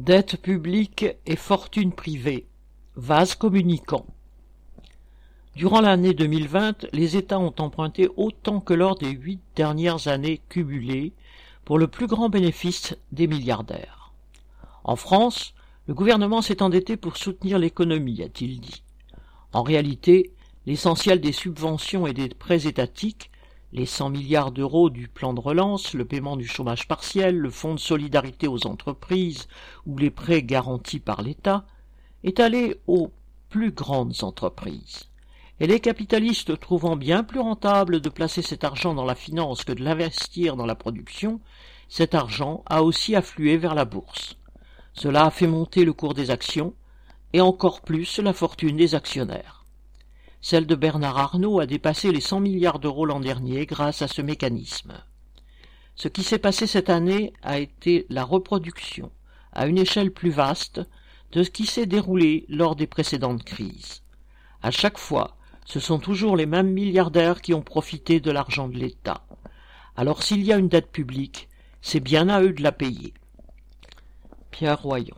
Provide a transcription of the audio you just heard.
Dette publique et fortune privée. Vase communicant. Durant l'année 2020, les États ont emprunté autant que lors des huit dernières années cumulées, pour le plus grand bénéfice des milliardaires. En France, le gouvernement s'est endetté pour soutenir l'économie, a-t-il dit. En réalité, l'essentiel des subventions et des prêts étatiques, les 100 milliards d'euros du plan de relance, le paiement du chômage partiel, le fonds de solidarité aux entreprises ou les prêts garantis par l'État, est allé aux plus grandes entreprises. Et les capitalistes trouvant bien plus rentable de placer cet argent dans la finance que de l'investir dans la production, cet argent a aussi afflué vers la bourse. Cela a fait monter le cours des actions, et encore plus la fortune des actionnaires. Celle de Bernard Arnault a dépassé les cent milliards d'euros l'an dernier grâce à ce mécanisme. Ce qui s'est passé cette année a été la reproduction, à une échelle plus vaste, de ce qui s'est déroulé lors des précédentes crises. À chaque fois, ce sont toujours les mêmes milliardaires qui ont profité de l'argent de l'État. Alors s'il y a une dette publique, c'est bien à eux de la payer. Pierre Royon